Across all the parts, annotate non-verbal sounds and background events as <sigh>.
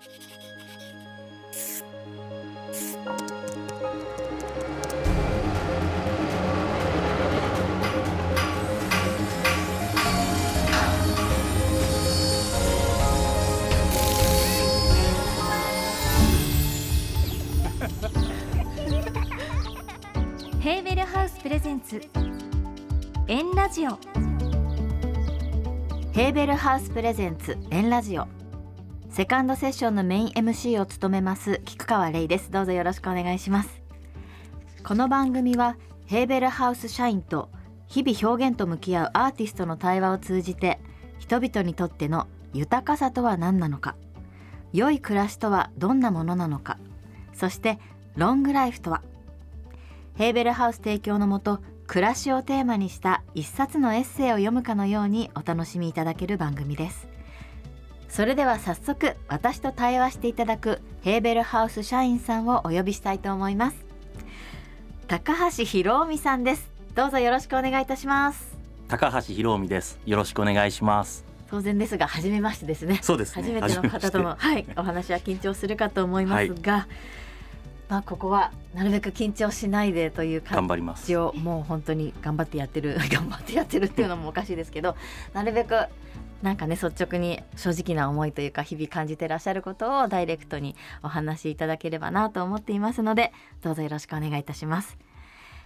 ヘーベルハウスプレゼンツ。エンラジオ。ヘーベルハウスプレゼンツ。エンラジオ。セカンドセッションのメイン MC を務めます菊川玲です。どうぞよろしくお願いします。この番組はヘーベルハウス社員と日々表現と向き合うアーティストの対話を通じて人々にとっての豊かさとは何なのか良い暮らしとはどんなものなのかそしてロングライフとはヘーベルハウス提供のもと暮らしをテーマにした一冊のエッセイを読むかのようにお楽しみいただける番組です。それでは早速私と対話していただくヘーベルハウス社員さんをお呼びしたいと思います。高橋博美さんです。どうぞよろしくお願いいたします。高橋博美です。よろしくお願いします。当然ですが初めましてですね。そうですね。初めての方とのはいお話は緊張するかと思いますが、はい、まあここはなるべく緊張しないでという頑張ります。をもう本当に頑張ってやってる <laughs> 頑張ってやってるっていうのもおかしいですけどなるべくなんかね率直に正直な思いというか日々感じてらっしゃることをダイレクトにお話しいただければなと思っていますのでどうぞよろしくお願いいたします。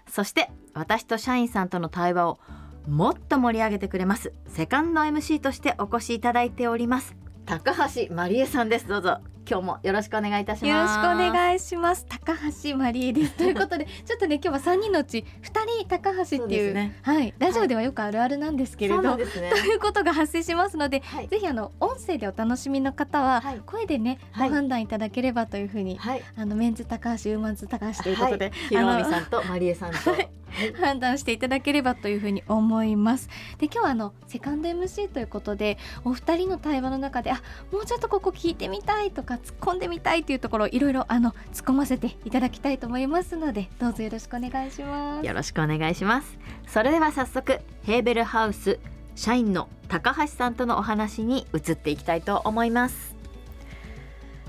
そして私と社員さんとの対話をもっと盛り上げてくれます。セカンド MC としてお越しいただいております。高橋まりえさんです。どうぞ。今日もよろしくお願いいたします。よろしくお願いします。高橋まりえです。ということで <laughs> ちょっとね今日は三人のうち二人高橋っていう、ね、はいラジオではよくあるあるなんですけれど、はいね、<laughs> ということが発生しますので、はい、ぜひあの音声でお楽しみの方は、はい、声でね、ご判断いただければというふうに、あのメンズ高橋ウーマンズ高橋ということで、ひろみさんとまりえさんと、<laughs> 判断していただければというふうに思います。で今日はあのセカンド MC ということでお二人の対話の中であもうちょっとここ聞いてみたいとか突っ込んでみたいというところいろいろあの突っ込ませていただきたいと思いますのでどうぞよろしくお願いします。よろしくお願いします。それでは早速ヘーベルハウス社員の高橋さんとのお話に移っていきたいと思います。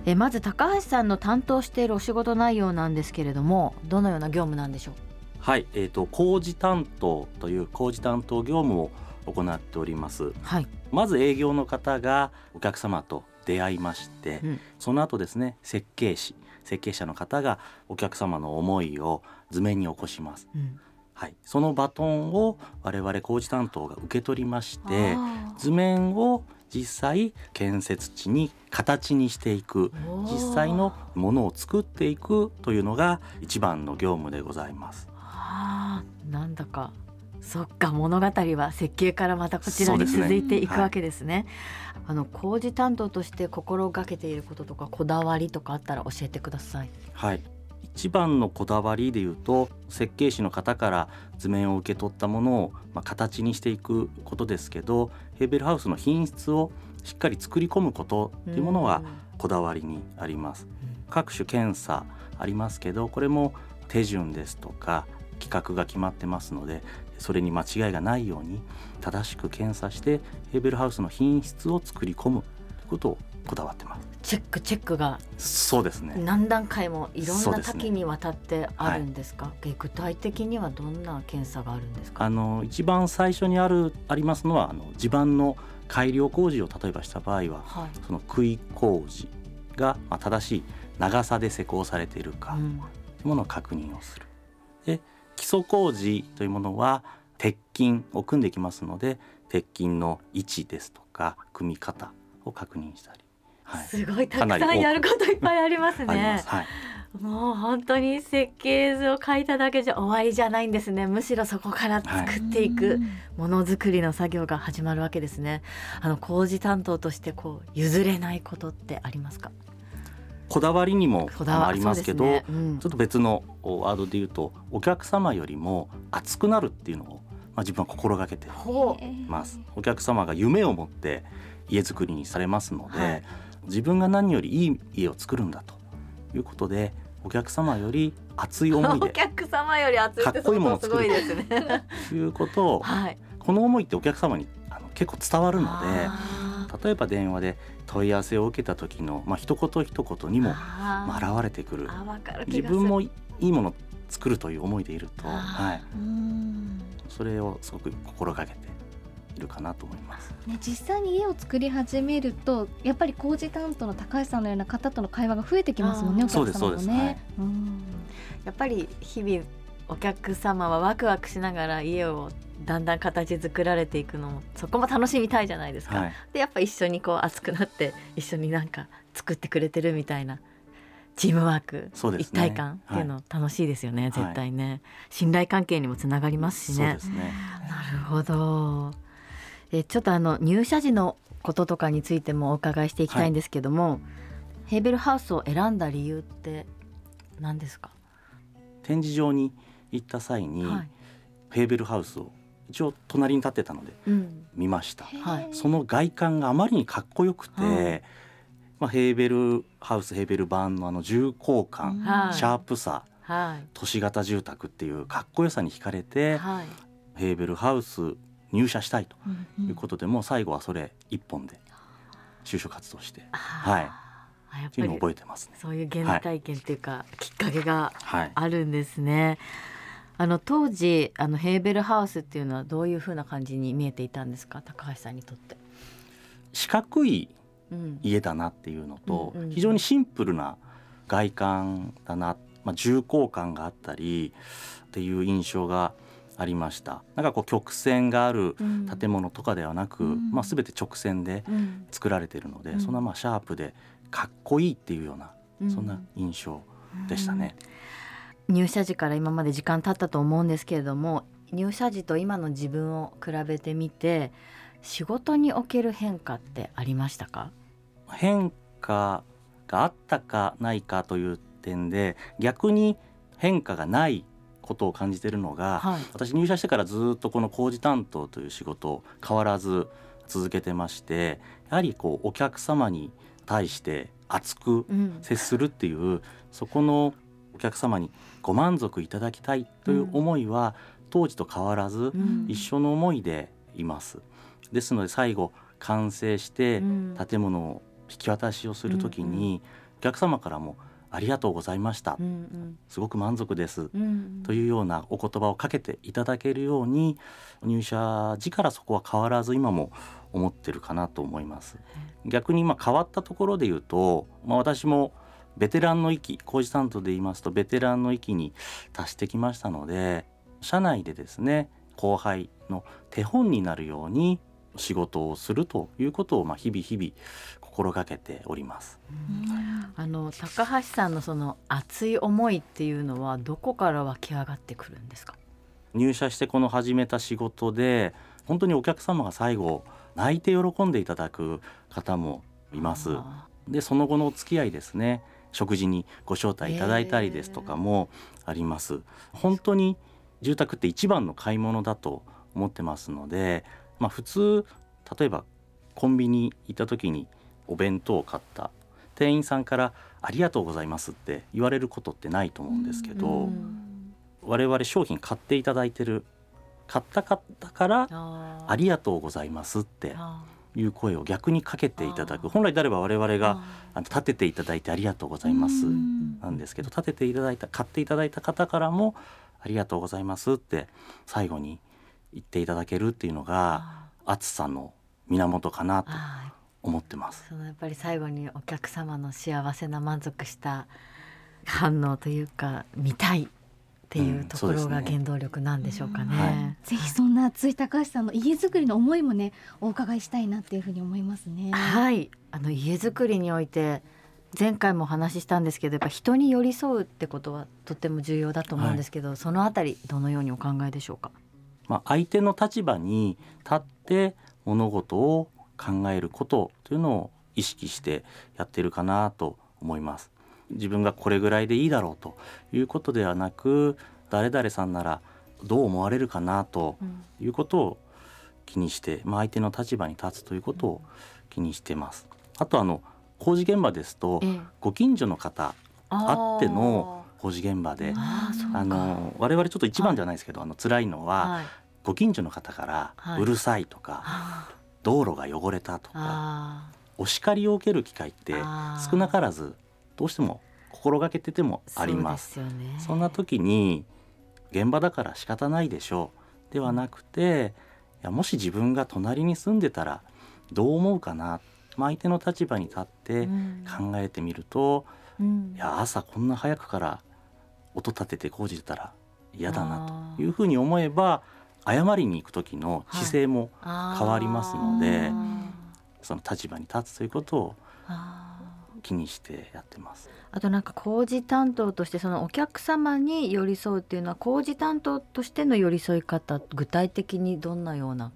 えまず高橋さんの担当しているお仕事内容なんですけれどもどのような業務なんでしょうはい、えーと、工事担当という工事担当業務を行っております、はい、まず営業の方がお客様と出会いまして、うん、その後ですね設計士設計者の方がお客様の思いを図面に起こします、うん、はい、そのバトンを我々工事担当が受け取りまして図面を実際建設地に形にしていく実際のものを作っていくというのが一番の業務でございます。あなんだかそっか物語は設計からまたこちらに続いていくわけですね。すねはい、あの工事担当として心がけていることとかこだわりとかあったら教えてください。はい一番のこだわりでいうと設計士の方から図面を受け取ったものを、まあ、形にしていくことですけどヘーベルハウスの品質をしっかり作り込むことっていうものがこだわりにあります。各種検査ありますけどこれも手順ですとか規格が決まってますのでそれに間違いがないように正しく検査してヘーベルハウスの品質を作り込むということをこだわってます。チェックチェックがそうですね。何段階もいろんな多岐にわたってあるんですか、ね。はい、具体的にはどんな検査があるんですか？あの一番最初にあるありますのはあの地盤の改良工事を例えばした場合は、はい、その杭工事が、まあ、正しい長さで施工されているか、うものを確認をする。で基礎工事というものは鉄筋を組んできますので鉄筋の位置ですとか組み方を確認したり、はい、すごいたくさんやることいっぱいありますね。す。はい、もう本当に設計図を書いただけじゃ終わりじゃないんですね。むしろそこから作っていくものづくりの作業が始まるわけですね。あの工事担当としてこう譲れないことってありますか？こだわりにもありますけど、ね。うん、ちょっと別のワードで言うとお客様よりも熱くなるっていうのを、まあ、自分は心がけてます。お客様が夢を持って家づくりにされますので、はい、自分が何よりいい家を作るんだということでお客様より熱い思いで <laughs> お客様より熱いかっこいいものを作ると <laughs> い。<laughs> うことを、はい、この思いってお客様にあの結構伝わるので例えば電話で問い合わせを受けた時の、まあ一言一言にもまあ現れてくる。自分もいいもの作るという思いでいると、はい、それをすごく心がけているかなと思います。ね、実際に家を作り始めるとやっぱり工事担当の高橋さんのような方との会話が増えてきますもんねお客様もね。はい、やっぱり日々お客様はワクワクしながら家をだんだん形作られていくのもそこも楽しみたいじゃないですか。はい、でやっぱ一緒にこう熱くなって一緒になんか作ってくれてるみたいなチームワーク、ね、一体感っていうの楽しいですよね、はい、絶対ね、信頼関係にもつながりますしね。ね。なるほど。えちょっとあの入社時のこととかについてもお伺いしていきたいんですけども、はい、ヘーベルハウスを選んだ理由って何ですか？展示場に行った際に、はい、ヘーベルハウスを一応隣に立ってたので見ました、うん、その外観があまりにかっこよくて、はい、まあ、ヘーベルハウスヘーベル版のあの重厚感、はい、シャープさ、都市型住宅っていうかっこよさに惹かれて、ヘーベルハウス入社したいということで、もう最後はそれ一本で就職活動して、はい、っていうのを覚えてますね。そういう原体験っていうか、はい、きっかけがあるんですね。あの当時あのヘーベルハウスっていうのはどういうふうな感じに見えていたんですか？高橋さんにとって。四角い家だなっていうのと、うん、非常にシンプルな外観だな、まあ、重厚感があったりっていう印象がありました。なんかこう曲線がある建物とかではなく、うん、まあ、全て直線で作られているので、うん、そんなまあシャープでかっこいいっていうような、うん、そんな印象でしたね。入社時から今まで時間経ったと思うんですけれども入社時と今の自分を比べてみて仕事における変化ってありましたか？変化があったかないかという点で逆に変化がないことを感じているのが、はい、私入社してからずっとこの工事担当という仕事を変わらず続けてましてやはりこうお客様に対して熱く接するっていう、うん、そこのお客様にご満足いただきたいという思いは、うん、当時と変わらず一緒の思いでいます。ですので最後完成して建物を引き渡しをする時に、お客様からも「ありがとうございました、うんうん、すごく満足です、うんうん、というようなお言葉をかけていただけるように入社時からそこは変わらず今も思ってるかなと思います。逆にまあ変わったところで言うと、まあ、私もベテランの域工事担当で言いますとベテランの域に達してきましたので社内でですね後輩の手本になるように仕事をするということをまあ日々日々心がけております。あの高橋さんのその熱い思いっていうのはどこから湧き上がってくるんですか？入社してこの始めた仕事で本当にお客様が最後泣いて喜んでいただく方もいます。でその後のお付き合いですね食事にご招待いただいたりですとかもあります。本当に住宅って一番の買い物だと思ってますので、まあ、普通例えばコンビニ行った時にお弁当を買った店員さんから「ありがとうございます」って言われることってないと思うんですけど、我々商品買っていただいてる買った方から「ありがとうございます」っていう声を逆にかけていただく。本来であれば我々が立てていただいて「ありがとうございます」なんですけど立てていただいた買っていただいた方からも「ありがとうございます」って最後に言っていただけるっていうのが熱さの源かなと思ってます。そのやっぱり最後にお客様の幸せな満足した反応というか見たいっていうところが原動力なんでしょうかね。うんはい、ぜひそんなつい高橋さんの家づくりの思いもねお伺いしたいなっていうふうに思いますね。はい、あの家づくりにおいて前回もお話ししたんですけどやっぱ人に寄り添うってことはとても重要だと思うんですけど、はい、そのあたりどのようにお考えでしょうか？まあ、相手の立場に立って物事を考えることというのを意識してやってるかなと思います。自分がこれぐらいでいいだろうということではなく誰々さんならどう思われるかなということを気にして、まあ、相手の立場に立つということを気にしてます。あとあの工事現場ですと、ご近所の方あっての工事現場であの我々ちょっと一番じゃないですけど、あの辛いのは、ご近所の方からうるさいとか、道路が汚れたとかお叱りを受ける機会って少なからずどうしても心がけててもあります。そ、ね、そんな時に現場だから仕方ないでしょうではなくていやもし自分が隣に住んでたらどう思うかな、まあ、相手の立場に立って考えてみると、うん、いや朝こんな早くから音立てて工事したら嫌だなというふうに思えば謝りに行く時の姿勢も変わりますので、はい、その立場に立つということを気にしてやってます。あとなんか工事担当としてそのお客様に寄り添うっていうのは工事担当としての寄り添い方具体的にどんなような、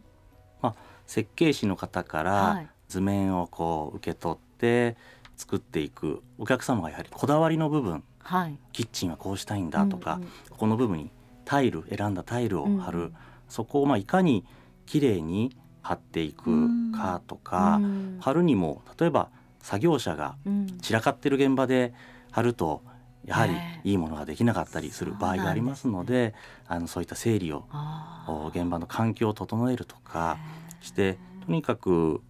まあ、設計士の方から図面をこう受け取って作っていくお客様がやはりこだわりの部分、はい、キッチンはこうしたいんだとか、うんうん、ここの部分にタイル選んだタイルを貼る、うん、そこをまあいかにきれいに貼っていくかとか、うん、貼るにも例えば作業者が散らかってる現場で貼るとやはりいいものができなかったりする場合がありますので、あのそういった整理を現場の環境を整えるとかしてとにかく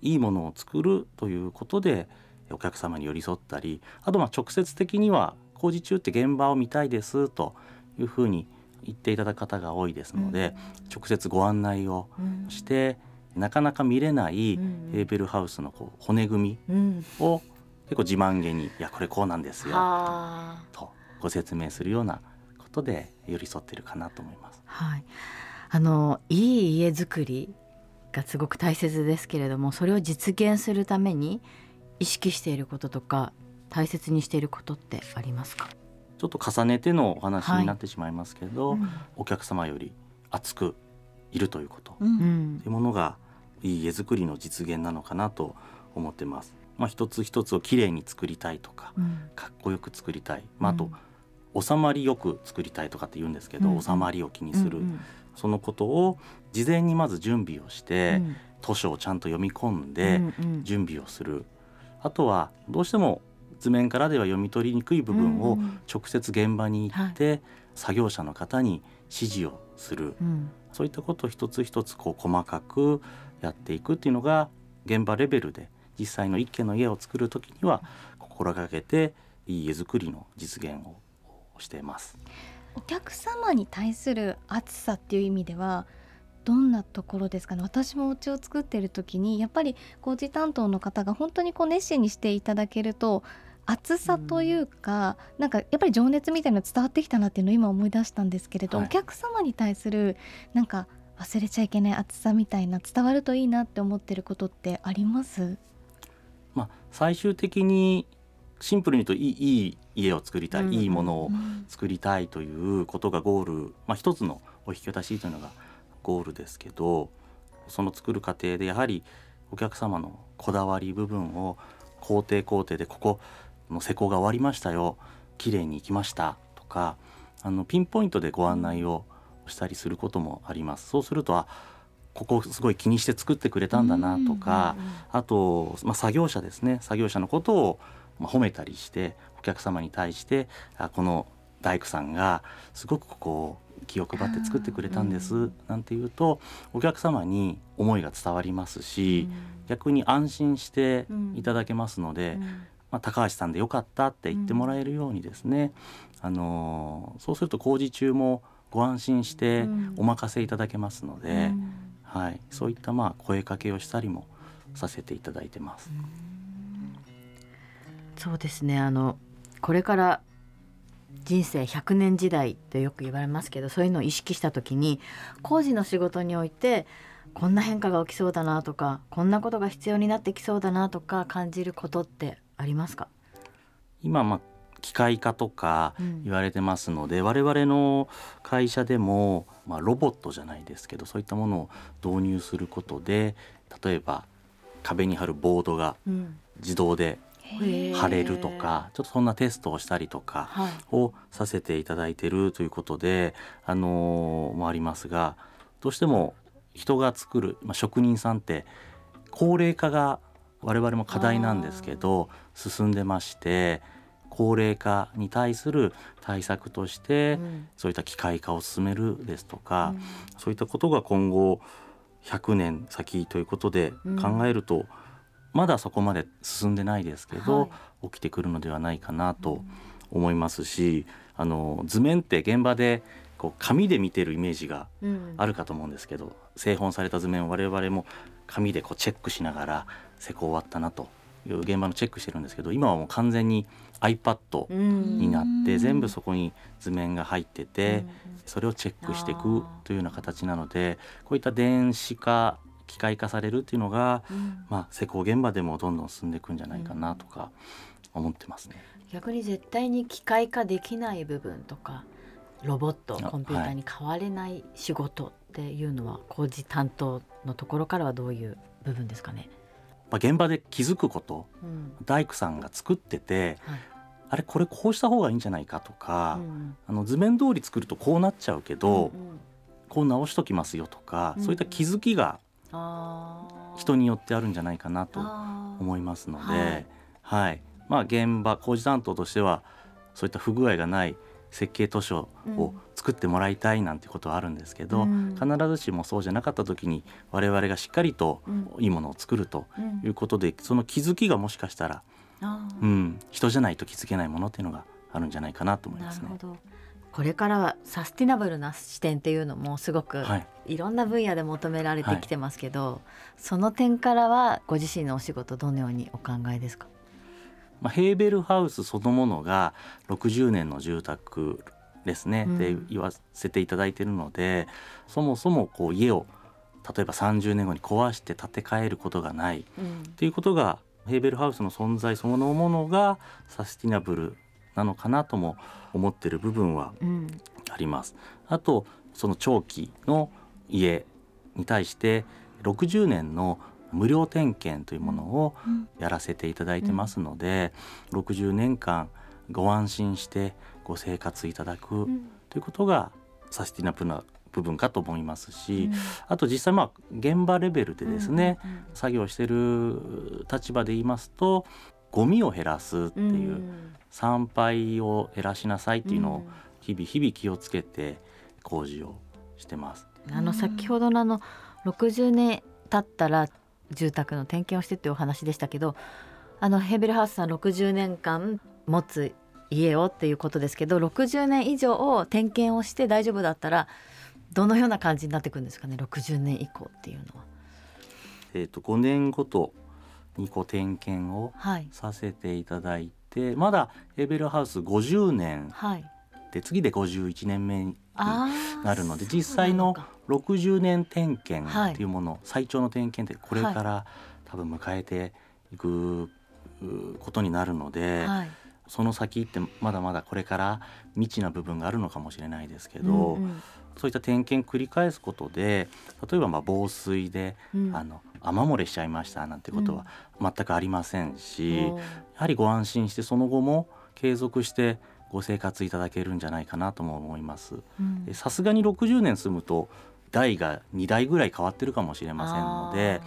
いいものを作るということでお客様に寄り添ったりあとまあ直接的には工事中って現場を見たいですというふうに言っていただく方が多いですので、直接ご案内をして、なかなか見れないヘーベルハウスのこう骨組みを結構自慢げに「いやこれこうなんですよ」とご説明するようなことで寄り添ってるかなと思います。はい、あのいい家づくりがすごく大切ですけれどもそれを実現するために意識していることとか大切にしていることってありますか？ちょっと重ねてのお話になってしまいますけど、はい。うん、お客様より熱くいるということ、うん、というものがいい家づくりの実現なのかなと思ってます。まあ、一つ一つをきれいに作りたいとか、うん、かっこよく作りたい、まあ、あと、収まりよく作りたいとかって言うんですけど、収まりを気にする、そのことを事前にまず準備をして、図書をちゃんと読み込んで準備をする、あとはどうしても図面からでは読み取りにくい部分を直接現場に行って、作業者の方に指示をする、そういったことを一つ一つこう細かくやっていくっていうのが現場レベルで実際の一軒の家を作る時には心がけていい家づくりの実現をしています。お客様に対する熱さっていう意味ではどんなところですか？ね私もお家を作ってる時にやっぱり工事担当の方が本当にこう熱心にしていただけると熱さというか、うん、なんかやっぱり情熱みたいなの伝わってきたなっていうのを今思い出したんですけれど、はい、お客様に対するなんか忘れちゃいけない熱さみたいな伝わるといいなって思ってることってあります？まあ、最終的にシンプルに言うといい家を作りたい、うん、いいものを作りたいということがゴール、まあ、一つのお引き渡しというのがゴールですけどその作る過程でやはりお客様のこだわり部分を工程工程でここの施工が終わりましたよ綺麗にいきましたとかあのピンポイントでご案内をしたりすることもあります。そうするとここすごい気にして作ってくれたんだなとか、あと、まあ、作業者ですね。作業者のことを褒めたりしてお客様に対してあこの大工さんがすごくこう気を配って作ってくれたんです、なんていうとお客様に思いが伝わりますし、逆に安心していただけますので、まあ、高橋さんでよかったって言ってもらえるようにですね、あのそうすると工事中もご安心してお任せいただけますので。はい、そういったまあ声かけをしたりもさせていただいてます。そうですねあのこれから人生100年時代とよく言われますけどそういうのを意識した時に工事の仕事においてこんな変化が起きそうだなとかこんなことが必要になってきそうだなとか感じることってありますか？今まあ機械化とか言われてますので、うん、我々の会社でも、まあ、ロボットじゃないですけどそういったものを導入することで例えば壁に貼るボードが自動で貼れるとか、うん、ちょっとそんなテストをしたりとかをさせていただいてるということで、あのー、もありますがどうしても人が作る、まあ、職人さんって高齢化が我々も課題なんですけど進んでまして高齢化に対する対策として、そういった機械化を進めるですとか、そういったことが今後100年先ということで考えると、うん、まだそこまで進んでないですけど、はい、起きてくるのではないかなと思いますし、あの図面って現場でこう紙で見てるイメージがあるかと思うんですけど、うん、製本された図面を我々も紙でこうチェックしながら施工終わったなという現場のチェックしてるんですけど今はもう完全に iPad になって全部そこに図面が入っててそれをチェックしていくというような形なのでこういった電子化機械化されるっていうのが、まあ、施工現場でもどんどん進んでいくんじゃないかなとか思ってますね。逆に絶対に機械化できない部分とかロボットコンピューターに変われない仕事っていうのは工事担当のところからはどういう部分ですかね？まあ、現場で気づくこと、うん、大工さんが作ってて、はい、あれこれこうした方がいいんじゃないかとか、うん、あの図面通り作るとこうなっちゃうけど、うんうん、こう直しときますよとか、そういった気づきが人によってあるんじゃないかなと思いますので、はい、はい、まあ、現場工事担当としてはそういった不具合がない設計図書を作ってもらいたいなんてことはあるんですけど、うん、必ずしもそうじゃなかった時に我々がしっかりといいものを作るということで、その気づきがもしかしたら、うん、人じゃないと気づけないものっていうのがあるんじゃないかなと思いますね。これからはサスティナブルな視点っていうのもすごくいろんな分野で求められてきてますけど、はい、その点からはご自身のお仕事どのようにお考えですか？まあ、ヘーベルハウスそのものが60年の住宅ですね、うん、って言わせていただいているのでそもそもこう家を例えば30年後に壊して建て替えることがない、うん、っていうことがヘーベルハウスの存在そのものがサスティナブルなのかなとも思ってる部分はあります。うん、あとその長期の家に対して60年の無料点検というものをやらせていただいてますので、うん、60年間ご安心してご生活いただくということがサスティナブルな部分かと思いますし、うん、あと実際まあ現場レベルでですね、うんうんうん、作業してる立場で言いますとゴミを減らすっていう、参拝を減らしなさいっていうのを日々日々気をつけて工事をしてます。あの先ほどのあの60年経ったら住宅の点検をしてっていうお話でしたけどあのヘーベルハウスさん60年間持つ家をっていうことですけど60年以上を点検をして大丈夫だったらどのような感じになってくるんですかね60年以降っていうのは。えーと、5年ごとにこう点検をさせていただいて、はい、まだヘーベルハウス50年で、次で51年目になるので実際の60年点検っていうもの、はい、最長の点検ってこれから多分迎えていくことになるので、はい、その先ってまだまだこれから未知な部分があるのかもしれないですけど、うんうん、そういった点検繰り返すことで例えばまあ防水で、うん、あの雨漏れしちゃいましたなんてことは全くありませんし、うん、やはりご安心してその後も継続してご生活いただけるんじゃないかなとも思います。さすがに60年住むと代が2代ぐらい変わってるかもしれませんので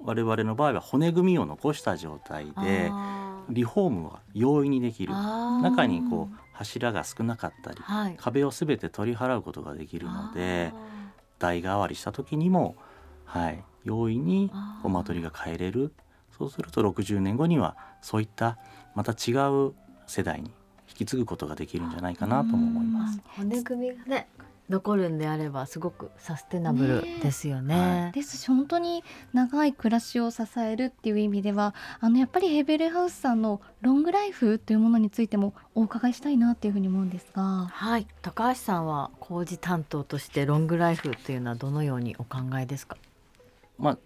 我々の場合は骨組みを残した状態でリフォームは容易にできる。中にこう柱が少なかったり、はい、壁を全て取り払うことができるので代替わりした時にも、はい、容易にお間取りが変えれる。そうすると60年後にはそういったまた違う世代に引き継ぐことができるんじゃないかなとも思います。骨組みがね残るんであればすごくサステナブルですよね。ねはい、ですし本当に長い暮らしを支えるっていう意味ではあのやっぱりヘーベルハウスさんのロングライフというものについてもお伺いしたいなっていうふうに思うんですが、はい高橋さんは工事担当としてロングライフっていうのはどのようにお考えですか？まあ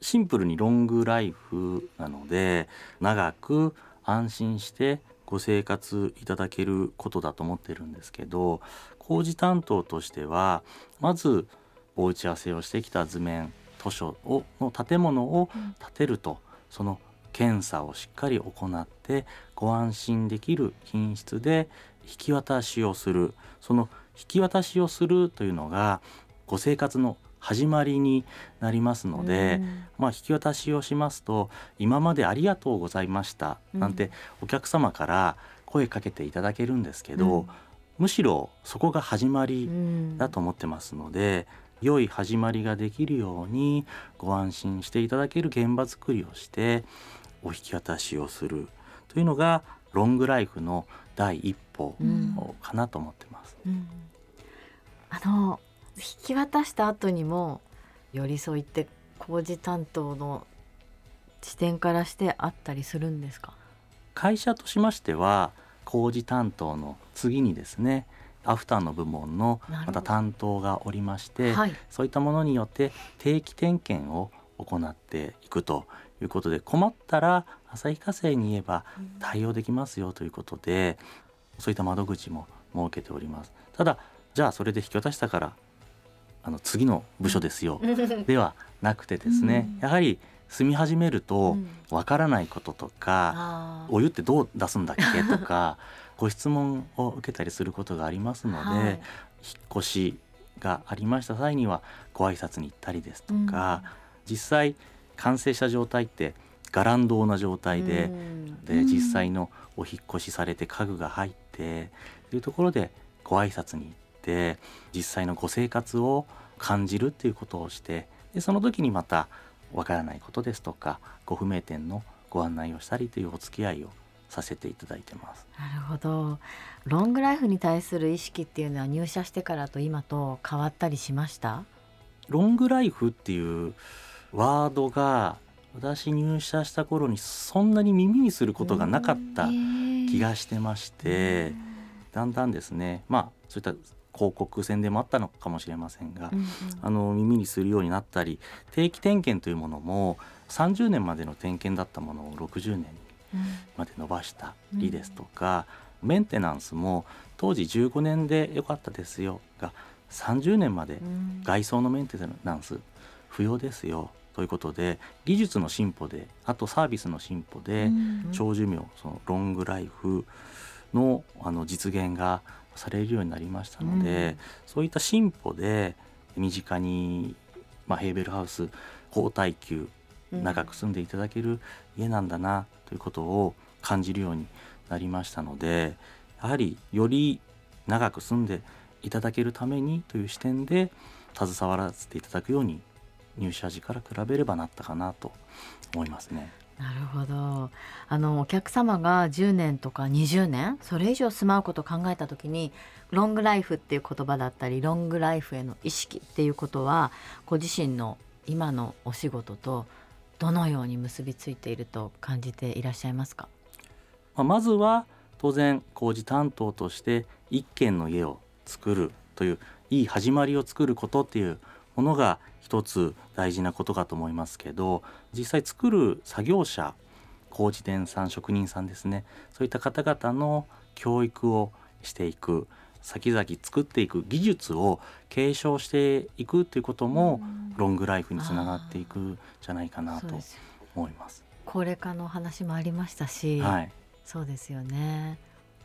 シンプルにロングライフなので長く安心してご生活いただけることだと思ってるんですけど工事担当としてはまずお打ち合わせをしてきた図面図書をの建物を建てると、うん、その検査をしっかり行ってご安心できる品質で引き渡しをする。その引き渡しをするというのがご生活の始まりになりますので、うん、まあ、引き渡しをしますと今までありがとうございましたなんてお客様から声かけていただけるんですけど、うん、むしろそこが始まりだと思ってますので、良い始まりができるようにご安心していただける現場作りをしてお引き渡しをする。というのがロングライフの第一歩かなと思ってます。うんうん、あの引き渡した後にも寄り添いって工事担当の視点からしてあったりするんですか？会社としましては工事担当の次にですねアフターの部門のまた担当がおりまして、はい、そういったものによって定期点検を行っていくということで困ったら旭化成に言えば対応できますよということで、そういった窓口も設けております。ただじゃあそれで引き渡したからあの次の部署ですよ。<laughs> ではなくてですね、やはり住み始めるとわからないこととか、お湯ってどう出すんだっけとか <laughs> ご質問を受けたりすることがありますので、はい、引っ越しがありました際にはご挨拶に行ったりですとか、うん、実際完成した状態って伽藍堂な状態でうん、で実際のお引越しされて家具が入ってというところでご挨拶に行って実際のご生活を感じるっていうことをしてでその時にまたわからないことですとかご不明点のご案内をしたりというお付き合いをさせていただいてます。なるほど。ロングライフに対する意識っていうのは入社してからと今と変わったりしました？ロングライフっていうワードが私入社した頃にそんなに耳にすることがなかった気がしてまして、だんだんですね。まあそういった広告宣伝もあったのかもしれませんが、うんうん、あの耳にするようになったり定期点検というものも30年までの点検だったものを60年にまで伸ばしたりですとか、うん、メンテナンスも当時15年で良かったですよが30年まで外装のメンテナンス不要ですよということで技術の進歩であとサービスの進歩で長寿命そのロングライフのあの実現がされるようになりましたので、うん、そういった進歩で身近に、まあ、ヘーベルハウス高耐久長く住んでいただける家なんだなということを感じるようになりましたのでやはりより長く住んでいただけるためにという視点で携わらせていただくように入社時から比べればなったかなと思いますね。なるほど。あのお客様が10年とか20年それ以上住まうことを考えた時にロングライフっていう言葉だったりロングライフへの意識っていうことはご自身の今のお仕事とどのように結びついていると感じていらっしゃいますか、まあ、まずは当然工事担当として一軒の家を作るといういい始まりを作ることっていうものが一つ大事なことかと思いますけど実際作る作業者工事店さん職人さんですねそういった方々の教育をしていく先々作っていく技術を継承していくということもロングライフにつながっていくんじゃないかなと思います。高齢化の話もありましたし、はい、そうですよね。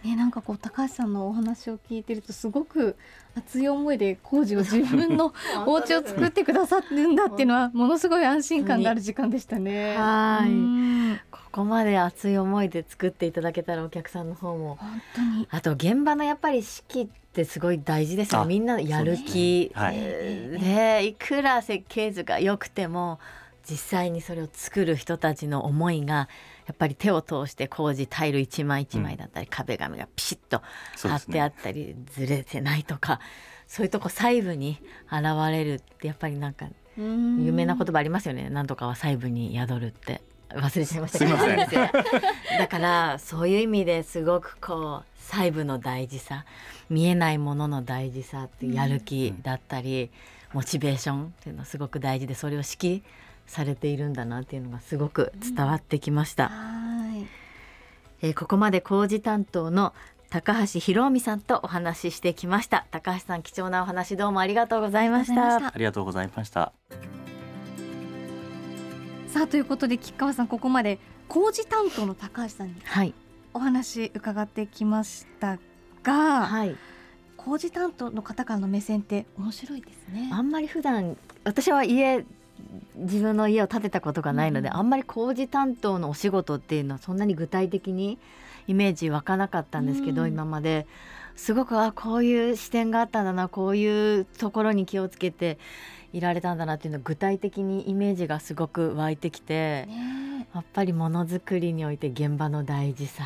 ね、なんかこう高橋さんのお話を聞いてるとすごく熱い思いで工事を自分の <laughs> お家を作ってくださるんだっていうのはものすごい安心感がある時間でしたね。はい。ここまで熱い思いで作っていただけたらお客さんの方も。本当に。あと現場のやっぱり式ってすごい大事ですよみんなやる気、ね、はい、いくら設計図が良くても実際にそれを作る人たちの思いがやっぱり手を通して工事タイル一枚一枚だったり、うん、壁紙がピシッと貼ってあったり、ね、ずれてないとかそういうとこ細部に現れるってやっぱりなんか有名な言葉ありますよね。なんとかは細部に宿るって。忘れちゃいました <laughs> だからそういう意味ですごくこう細部の大事さ見えないものの大事さってやる気だったり、うん、モチベーションっていうのはすごく大事でそれを指揮されているんだなっていうのがすごく伝わってきました。はい。えー、ここまで工事担当の高橋博美さんとお話ししてきました。高橋さん貴重なお話どうもありがとうございました。ありがとうございました。さあということで吉川さんここまで工事担当の高橋さんにお話伺ってきましたが、はい、工事担当の方からの目線って面白いですね。あんまり普段私は家自分の家を建てたことがないので、うん、あんまり工事担当のお仕事っていうのはそんなに具体的にイメージ湧かなかったんですけど、うん、今まで。すごくあこういう視点があったんだなこういうところに気をつけていられたんだなっていうの具体的にイメージがすごく湧いてきて、ね、やっぱりものづくりにおいて現場の大事さ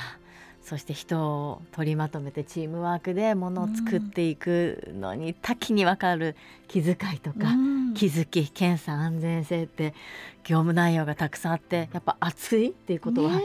そして人を取りまとめてチームワークでものを作っていくのに多岐に分かる気遣いとか、気づき検査安全性って業務内容がたくさんあってやっぱ熱いっていうことは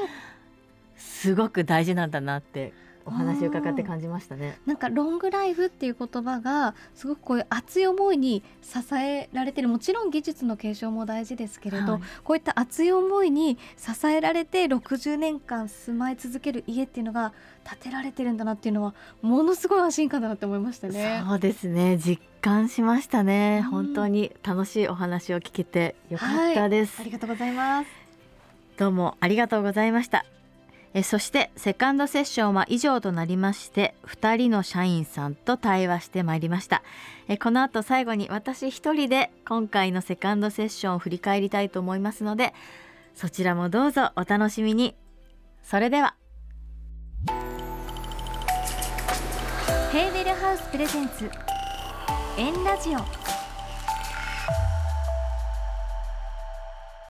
すごく大事なんだなってお話を伺って感じましたね。なんかロングライフっていう言葉がすごくこういう熱い思いに支えられてる。もちろん技術の継承も大事ですけれど、はい、こういった熱い思いに支えられて60年間住まい続ける家っていうのが建てられてるんだなっていうのはものすごい安心感だなって思いましたね。そうですね。実感しましたね、うん、本当に楽しいお話を聞けてよかったです、はい、ありがとうございます。どうもありがとうございましたえそしてセカンドセッションは以上となりまして2人の社員さんと対話してまいりました。えこの後最後に私一人で今回のセカンドセッションを振り返りたいと思いますのでそちらもどうぞお楽しみに。それでは。ヘーベルハウスプレゼンツエンラジオ。